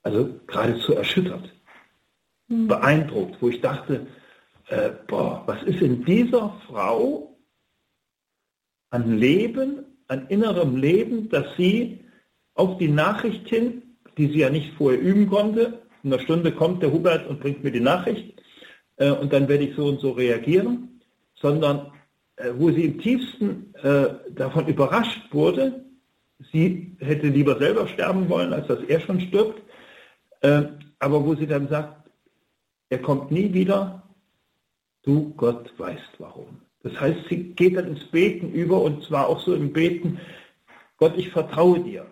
also geradezu erschüttert, mhm. beeindruckt, wo ich dachte, äh, boah, was ist in dieser Frau an Leben, an innerem Leben, dass sie auf die Nachricht hin, die sie ja nicht vorher üben konnte, in einer Stunde kommt der Hubert und bringt mir die Nachricht äh, und dann werde ich so und so reagieren, sondern äh, wo sie im tiefsten äh, davon überrascht wurde, sie hätte lieber selber sterben wollen, als dass er schon stirbt, äh, aber wo sie dann sagt, er kommt nie wieder, du Gott weißt warum. Das heißt, sie geht dann ins Beten über und zwar auch so im Beten, Gott, ich vertraue dir.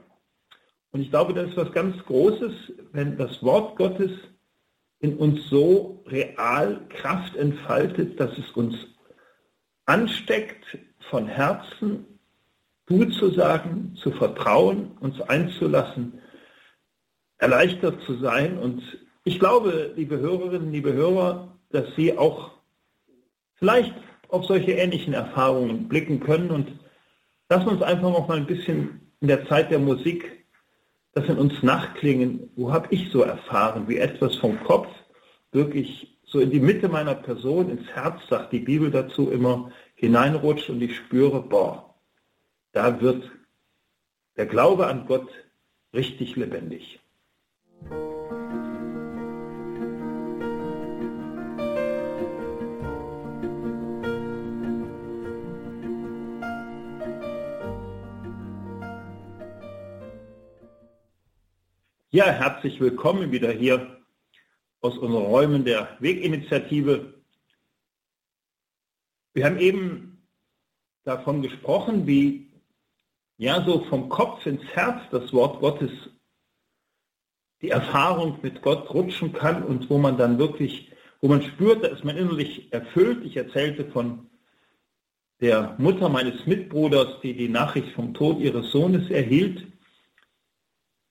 Und ich glaube, das ist was ganz Großes, wenn das Wort Gottes in uns so real Kraft entfaltet, dass es uns ansteckt, von Herzen du zu sagen, zu vertrauen, uns einzulassen, erleichtert zu sein. Und ich glaube, liebe Hörerinnen, liebe Hörer, dass Sie auch vielleicht auf solche ähnlichen Erfahrungen blicken können und lassen uns einfach noch mal ein bisschen in der Zeit der Musik das in uns nachklingen. Wo habe ich so erfahren, wie etwas vom Kopf wirklich so in die Mitte meiner Person, ins Herz, sagt die Bibel dazu immer, hineinrutscht und ich spüre, boah, da wird der Glaube an Gott richtig lebendig. Ja, herzlich willkommen wieder hier aus unseren Räumen der Weginitiative. Wir haben eben davon gesprochen, wie ja so vom Kopf ins Herz das Wort Gottes, die Erfahrung mit Gott rutschen kann und wo man dann wirklich, wo man spürt, da ist man innerlich erfüllt. Ich erzählte von der Mutter meines Mitbruders, die die Nachricht vom Tod ihres Sohnes erhielt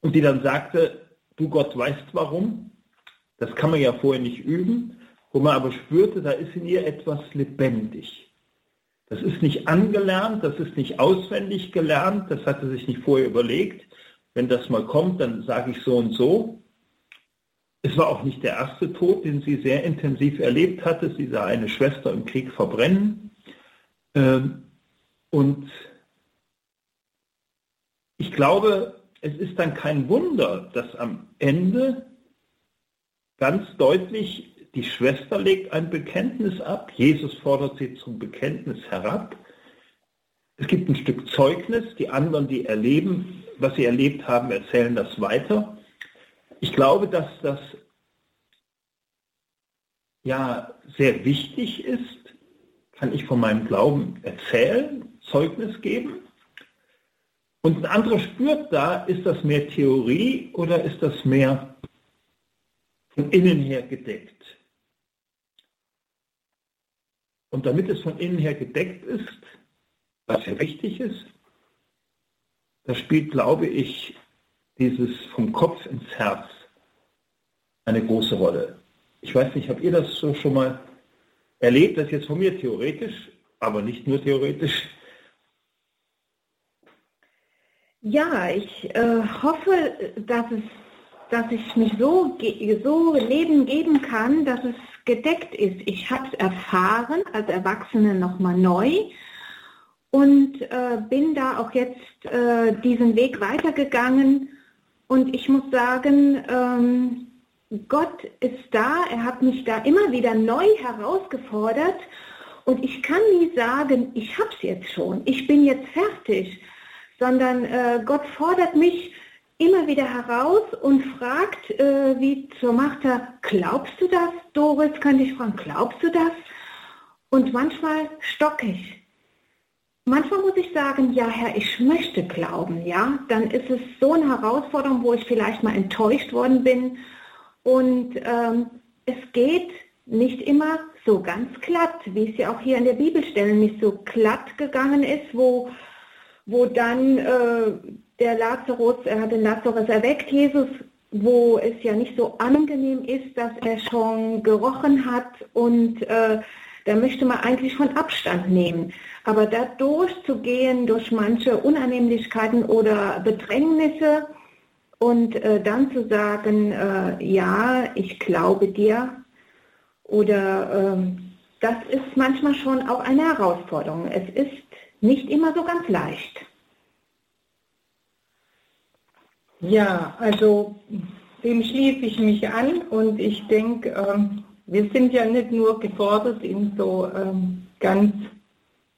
und die dann sagte, du Gott weißt warum, das kann man ja vorher nicht üben, wo man aber spürte, da ist in ihr etwas lebendig. Das ist nicht angelernt, das ist nicht auswendig gelernt, das hatte sich nicht vorher überlegt. Wenn das mal kommt, dann sage ich so und so. Es war auch nicht der erste Tod, den sie sehr intensiv erlebt hatte. Sie sah eine Schwester im Krieg verbrennen. Ähm, und ich glaube, es ist dann kein Wunder, dass am Ende ganz deutlich die Schwester legt ein Bekenntnis ab. Jesus fordert sie zum Bekenntnis herab. Es gibt ein Stück Zeugnis. Die anderen, die erleben, was sie erlebt haben, erzählen das weiter. Ich glaube, dass das ja sehr wichtig ist, kann ich von meinem Glauben erzählen, Zeugnis geben. Und ein anderer spürt da, ist das mehr Theorie oder ist das mehr von innen her gedeckt? Und damit es von innen her gedeckt ist, was ja wichtig ist, da spielt, glaube ich, dieses vom Kopf ins Herz eine große Rolle. Ich weiß nicht, habt ihr das so schon mal erlebt? Das jetzt von mir theoretisch, aber nicht nur theoretisch. Ja, ich äh, hoffe, dass, es, dass ich mich so, so Leben geben kann, dass es gedeckt ist. Ich habe es erfahren als Erwachsene nochmal neu und äh, bin da auch jetzt äh, diesen Weg weitergegangen. Und ich muss sagen, ähm, Gott ist da, er hat mich da immer wieder neu herausgefordert und ich kann nie sagen, ich habe es jetzt schon, ich bin jetzt fertig sondern äh, Gott fordert mich immer wieder heraus und fragt, äh, wie zur Martha, glaubst du das? Doris könnte ich fragen, glaubst du das? Und manchmal stocke ich. Manchmal muss ich sagen, ja Herr, ich möchte glauben, ja. Dann ist es so eine Herausforderung, wo ich vielleicht mal enttäuscht worden bin. Und ähm, es geht nicht immer so ganz glatt, wie es ja auch hier in der Bibelstelle nicht so glatt gegangen ist, wo wo dann äh, der Lazarus, er hat den Lazarus erweckt, Jesus, wo es ja nicht so angenehm ist, dass er schon gerochen hat und äh, da möchte man eigentlich von Abstand nehmen. Aber da durchzugehen durch manche Unannehmlichkeiten oder Bedrängnisse und äh, dann zu sagen, äh, ja, ich glaube dir oder ähm, das ist manchmal schon auch eine Herausforderung. Es ist nicht immer so ganz leicht. Ja, also dem schließe ich mich an und ich denke, ähm, wir sind ja nicht nur gefordert in so ähm, ganz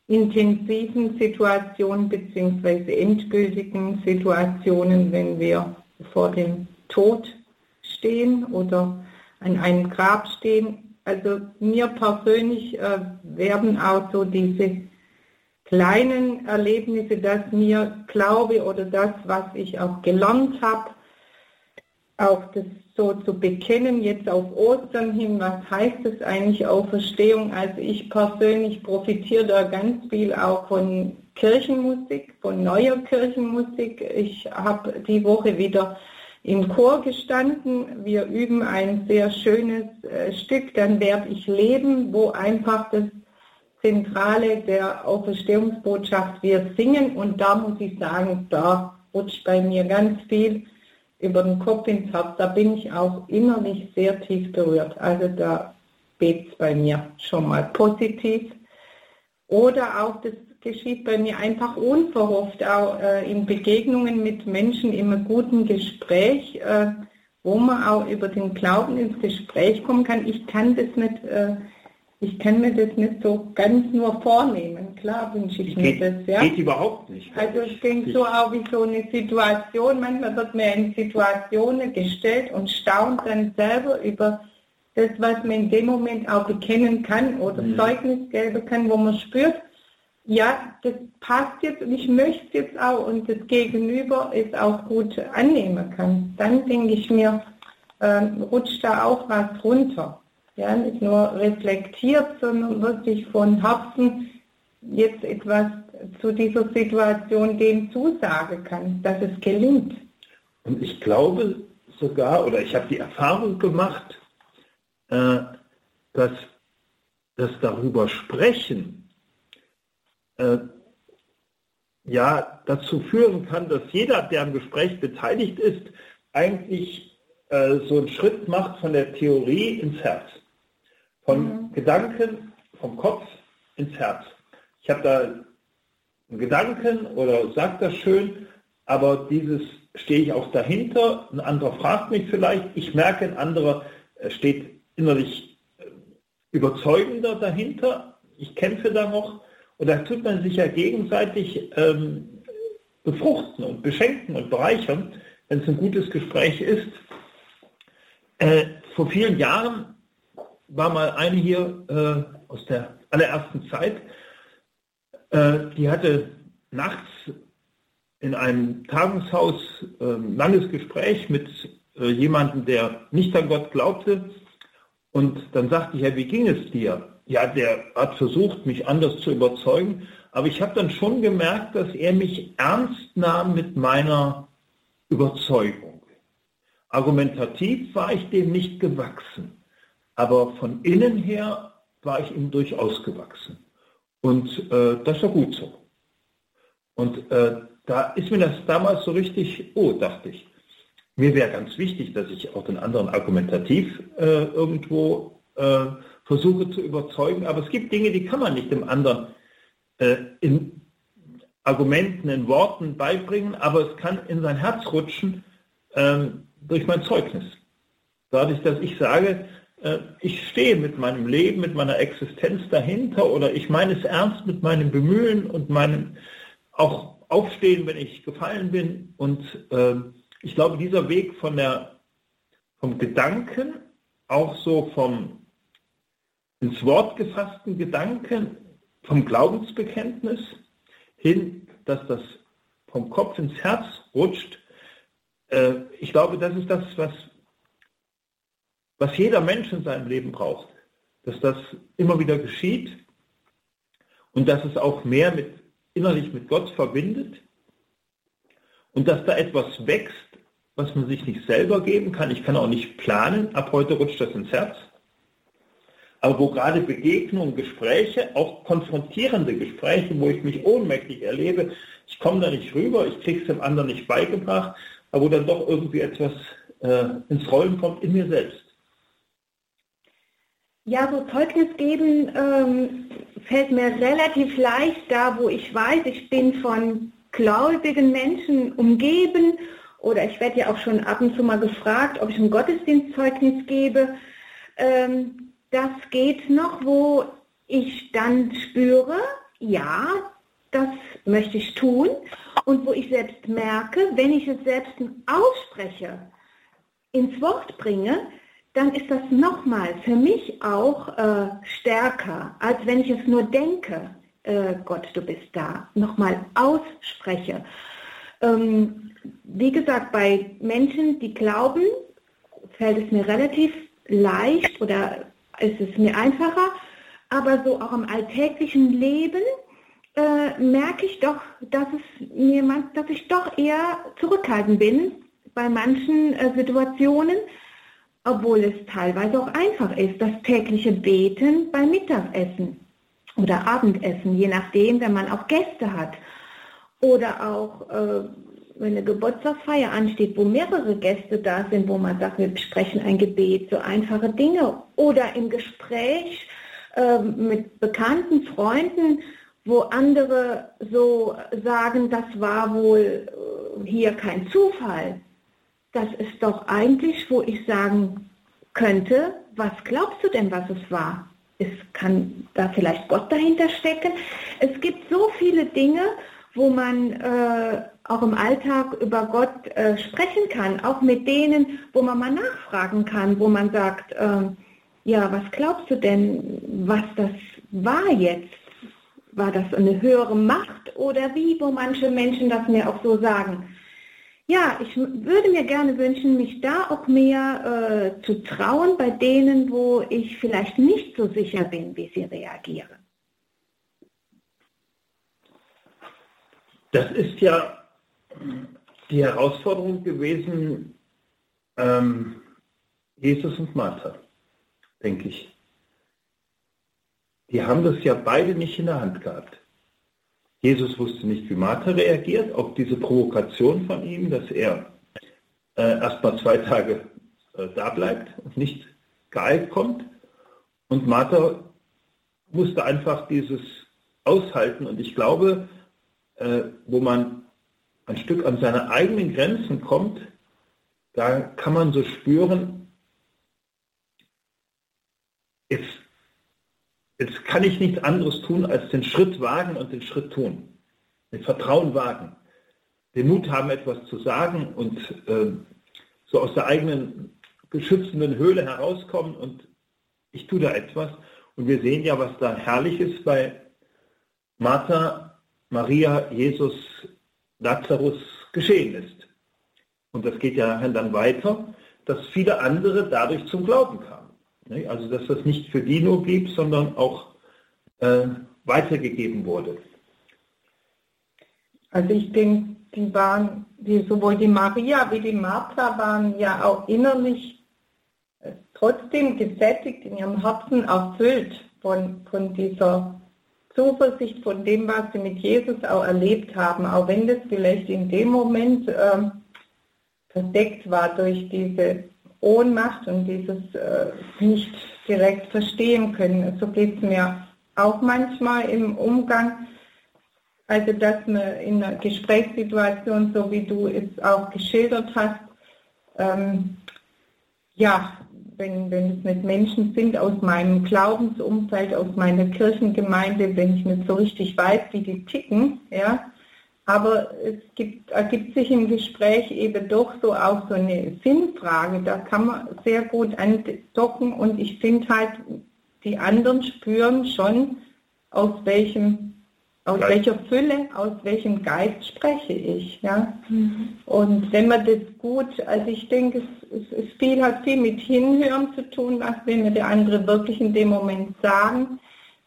intensiven Situationen bzw. endgültigen Situationen, wenn wir vor dem Tod stehen oder an einem Grab stehen. Also mir persönlich äh, werden auch so diese kleinen Erlebnisse, das mir glaube oder das, was ich auch gelernt habe, auch das so zu bekennen, jetzt auf Ostern hin, was heißt es eigentlich Auferstehung? Also ich persönlich profitiere da ganz viel auch von Kirchenmusik, von neuer Kirchenmusik. Ich habe die Woche wieder im Chor gestanden. Wir üben ein sehr schönes äh, Stück, dann werde ich leben, wo einfach das Zentrale der Auferstehungsbotschaft wir singen und da muss ich sagen, da rutscht bei mir ganz viel über den Kopf ins Herz. Da bin ich auch innerlich sehr tief berührt. Also da bebt es bei mir schon mal positiv. Oder auch das geschieht bei mir einfach unverhofft, auch äh, in Begegnungen mit Menschen im guten Gespräch, äh, wo man auch über den Glauben ins Gespräch kommen kann. Ich kann das nicht äh, ich kann mir das nicht so ganz nur vornehmen. Klar wünsche ich geht, mir das. Ja? Geht überhaupt nicht. Also ich denke so auch wie so eine Situation. Manchmal wird mir in Situationen gestellt und staunt dann selber über das, was man in dem Moment auch bekennen kann oder mhm. Zeugnis geben kann, wo man spürt, ja, das passt jetzt und ich möchte es jetzt auch und das Gegenüber es auch gut annehmen kann. Dann denke ich mir, äh, rutscht da auch was runter ja, nicht nur reflektiert, sondern wirklich von Herzen jetzt etwas zu dieser Situation dem zusagen kann, dass es gelingt. Und ich glaube sogar, oder ich habe die Erfahrung gemacht, äh, dass das darüber sprechen äh, ja dazu führen kann, dass jeder, der am Gespräch beteiligt ist, eigentlich äh, so einen Schritt macht von der Theorie ins Herz. Von mhm. Gedanken vom Kopf ins Herz. Ich habe da einen Gedanken oder sage das schön, aber dieses stehe ich auch dahinter. Ein anderer fragt mich vielleicht, ich merke, ein anderer äh, steht innerlich äh, überzeugender dahinter. Ich kämpfe da noch und da tut man sich ja gegenseitig ähm, befruchten und beschenken und bereichern, wenn es ein gutes Gespräch ist. Äh, vor vielen Jahren war mal eine hier äh, aus der allerersten Zeit, äh, die hatte nachts in einem Tagungshaus ein ähm, langes Gespräch mit äh, jemandem, der nicht an Gott glaubte. Und dann sagte ich, ja, wie ging es dir? Ja, der hat versucht, mich anders zu überzeugen, aber ich habe dann schon gemerkt, dass er mich ernst nahm mit meiner Überzeugung. Argumentativ war ich dem nicht gewachsen, aber von innen her war ich ihm durchaus gewachsen. Und äh, das war gut so. Und äh, da ist mir das damals so richtig, oh, dachte ich, mir wäre ganz wichtig, dass ich auch den anderen argumentativ äh, irgendwo äh, versuche zu überzeugen. Aber es gibt Dinge, die kann man nicht dem anderen äh, in Argumenten, in Worten beibringen, aber es kann in sein Herz rutschen ähm, durch mein Zeugnis. Dadurch, dass ich sage, ich stehe mit meinem Leben, mit meiner Existenz dahinter oder ich meine es ernst mit meinem Bemühen und meinem auch Aufstehen, wenn ich gefallen bin. Und äh, ich glaube, dieser Weg von der, vom Gedanken, auch so vom ins Wort gefassten Gedanken, vom Glaubensbekenntnis hin, dass das vom Kopf ins Herz rutscht, äh, ich glaube, das ist das, was, was jeder Mensch in seinem Leben braucht. Dass das immer wieder geschieht und dass es auch mehr mit, innerlich mit Gott verbindet und dass da etwas wächst, was man sich nicht selber geben kann. Ich kann auch nicht planen, ab heute rutscht das ins Herz. Aber wo gerade Begegnungen, Gespräche, auch konfrontierende Gespräche, wo ich mich ohnmächtig erlebe, ich komme da nicht rüber, ich kriege es dem anderen nicht beigebracht, aber wo dann doch irgendwie etwas äh, ins Rollen kommt in mir selbst. Ja, so Zeugnis geben ähm, fällt mir relativ leicht da, wo ich weiß, ich bin von gläubigen Menschen umgeben oder ich werde ja auch schon ab und zu mal gefragt, ob ich ein Gottesdienstzeugnis gebe. Ähm, das geht noch, wo ich dann spüre, ja, das möchte ich tun und wo ich selbst merke, wenn ich es selbst ausspreche, ins Wort bringe, dann ist das nochmal für mich auch äh, stärker, als wenn ich es nur denke, äh, Gott, du bist da, nochmal ausspreche. Ähm, wie gesagt, bei Menschen, die glauben, fällt es mir relativ leicht oder ist es mir einfacher, aber so auch im alltäglichen Leben äh, merke ich doch, dass es mir dass ich doch eher zurückhaltend bin bei manchen äh, Situationen, obwohl es teilweise auch einfach ist, das tägliche Beten beim Mittagessen oder Abendessen, je nachdem, wenn man auch Gäste hat. Oder auch, äh, wenn eine Geburtstagsfeier ansteht, wo mehrere Gäste da sind, wo man sagt, wir besprechen ein Gebet, so einfache Dinge. Oder im Gespräch äh, mit bekannten Freunden, wo andere so sagen, das war wohl äh, hier kein Zufall. Das ist doch eigentlich, wo ich sagen könnte, was glaubst du denn, was es war? Es kann da vielleicht Gott dahinter stecken. Es gibt so viele Dinge, wo man äh, auch im Alltag über Gott äh, sprechen kann, auch mit denen, wo man mal nachfragen kann, wo man sagt, äh, ja, was glaubst du denn, was das war jetzt? War das eine höhere Macht oder wie, wo manche Menschen das mir auch so sagen? Ja, ich würde mir gerne wünschen, mich da auch mehr äh, zu trauen bei denen, wo ich vielleicht nicht so sicher bin, wie sie reagieren. Das ist ja die Herausforderung gewesen, ähm, Jesus und Martha, denke ich. Die haben das ja beide nicht in der Hand gehabt. Jesus wusste nicht, wie Martha reagiert auf diese Provokation von ihm, dass er äh, erst mal zwei Tage äh, da bleibt und nicht geeilt kommt. Und Martha musste einfach dieses aushalten. Und ich glaube, äh, wo man ein Stück an seine eigenen Grenzen kommt, da kann man so spüren, jetzt jetzt kann ich nichts anderes tun, als den Schritt wagen und den Schritt tun. Den Vertrauen wagen. Den Mut haben, etwas zu sagen und äh, so aus der eigenen geschützenden Höhle herauskommen und ich tue da etwas. Und wir sehen ja, was da herrlich ist bei Martha, Maria, Jesus, Lazarus geschehen ist. Und das geht ja dann weiter, dass viele andere dadurch zum Glauben kamen. Also dass das nicht für die nur blieb, sondern auch äh, weitergegeben wurde. Also ich denke, die waren, die, sowohl die Maria wie die Martha waren ja auch innerlich äh, trotzdem gesättigt, in ihrem Herzen erfüllt von, von dieser Zuversicht, von dem, was sie mit Jesus auch erlebt haben, auch wenn das vielleicht in dem Moment äh, verdeckt war durch diese Ohnmacht und dieses äh, nicht direkt verstehen können. So geht es mir auch manchmal im Umgang. Also dass man in einer Gesprächssituation, so wie du es auch geschildert hast, ähm, ja, wenn, wenn es nicht Menschen sind aus meinem Glaubensumfeld, aus meiner Kirchengemeinde, wenn ich nicht so richtig weiß, wie die ticken, ja, aber es gibt, ergibt sich im Gespräch eben doch so auch so eine Sinnfrage. Da kann man sehr gut andocken und ich finde halt, die anderen spüren schon, aus welchem, aus Geist. welcher Fülle, aus welchem Geist spreche ich. Ja? Mhm. Und wenn man das gut, also ich denke, es, es, es viel, hat viel mit Hinhören zu tun, was will mir der andere wirklich in dem Moment sagen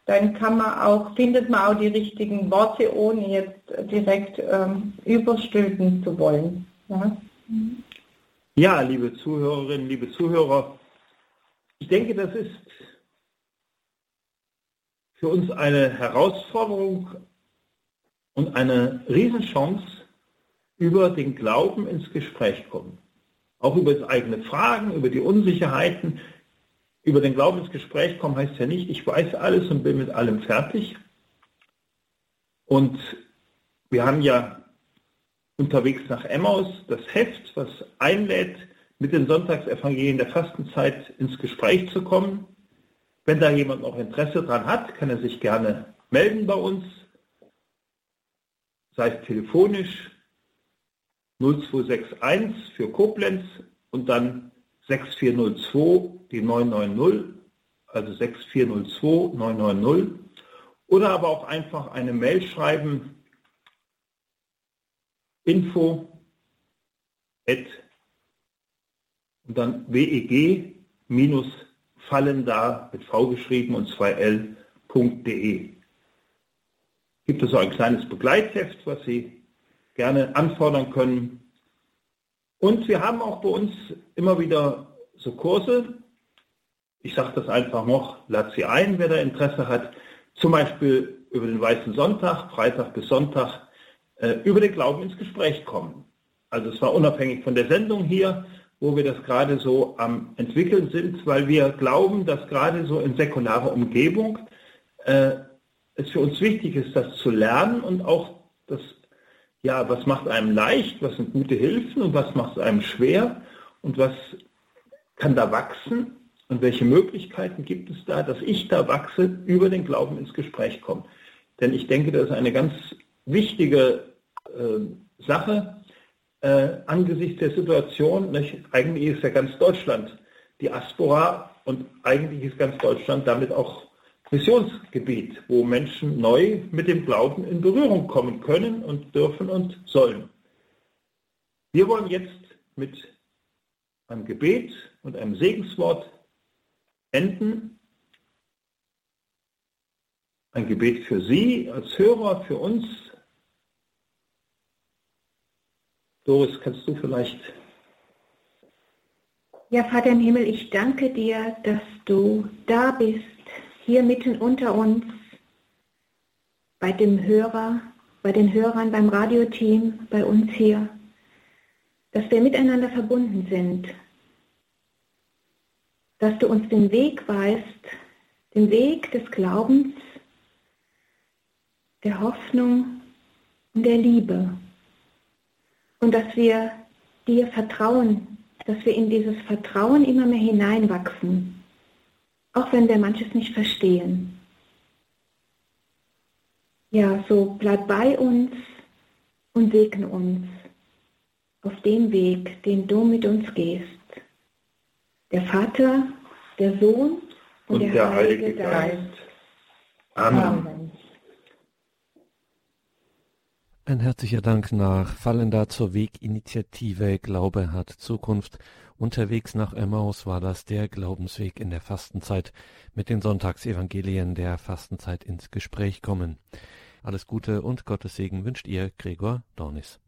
dann kann man auch, findet man auch die richtigen Worte, ohne jetzt direkt ähm, überstülpen zu wollen. Ja? ja, liebe Zuhörerinnen, liebe Zuhörer, ich denke, das ist für uns eine Herausforderung und eine Riesenchance, über den Glauben ins Gespräch kommen. Auch über das eigene Fragen, über die Unsicherheiten, über den Glauben ins Gespräch kommen heißt ja nicht, ich weiß alles und bin mit allem fertig. Und wir haben ja unterwegs nach Emmaus das Heft, was einlädt, mit den Sonntagsevangelien der Fastenzeit ins Gespräch zu kommen. Wenn da jemand noch Interesse dran hat, kann er sich gerne melden bei uns, sei es telefonisch 0261 für Koblenz und dann 6402, die 990, also 6402 990. Oder aber auch einfach eine Mail schreiben, info at und dann weg minus fallen da mit V geschrieben und 2l.de. Gibt es auch ein kleines Begleitheft, was Sie gerne anfordern können. Und wir haben auch bei uns immer wieder so Kurse. Ich sage das einfach noch, lad sie ein, wer da Interesse hat. Zum Beispiel über den Weißen Sonntag, Freitag bis Sonntag, äh, über den Glauben ins Gespräch kommen. Also es war unabhängig von der Sendung hier, wo wir das gerade so am entwickeln sind, weil wir glauben, dass gerade so in säkularer Umgebung äh, es für uns wichtig ist, das zu lernen und auch das ja, was macht einem leicht, was sind gute Hilfen und was macht es einem schwer und was kann da wachsen und welche Möglichkeiten gibt es da, dass ich da wachse, über den Glauben ins Gespräch komme. Denn ich denke, das ist eine ganz wichtige äh, Sache äh, angesichts der Situation. Nicht? Eigentlich ist ja ganz Deutschland die Aspora und eigentlich ist ganz Deutschland damit auch Missionsgebiet, wo Menschen neu mit dem Glauben in Berührung kommen können und dürfen und sollen. Wir wollen jetzt mit einem Gebet und einem Segenswort enden. Ein Gebet für Sie als Hörer, für uns. Doris, kannst du vielleicht ja, Vater im Himmel, ich danke dir, dass du da bist hier mitten unter uns, bei dem Hörer, bei den Hörern, beim Radioteam, bei uns hier, dass wir miteinander verbunden sind, dass du uns den Weg weist, den Weg des Glaubens, der Hoffnung und der Liebe. Und dass wir dir vertrauen, dass wir in dieses Vertrauen immer mehr hineinwachsen, auch wenn wir manches nicht verstehen. Ja, so bleib bei uns und segne uns auf dem Weg, den du mit uns gehst. Der Vater, der Sohn und, und der, der, Heilige, Heilige Geist. Geist. Amen. Amen. Ein herzlicher Dank nach Fallender zur Weginitiative Glaube hat Zukunft. Unterwegs nach Emmaus war das der Glaubensweg in der Fastenzeit mit den Sonntagsevangelien der Fastenzeit ins Gespräch kommen. Alles Gute und Gottes Segen wünscht ihr Gregor Dornis.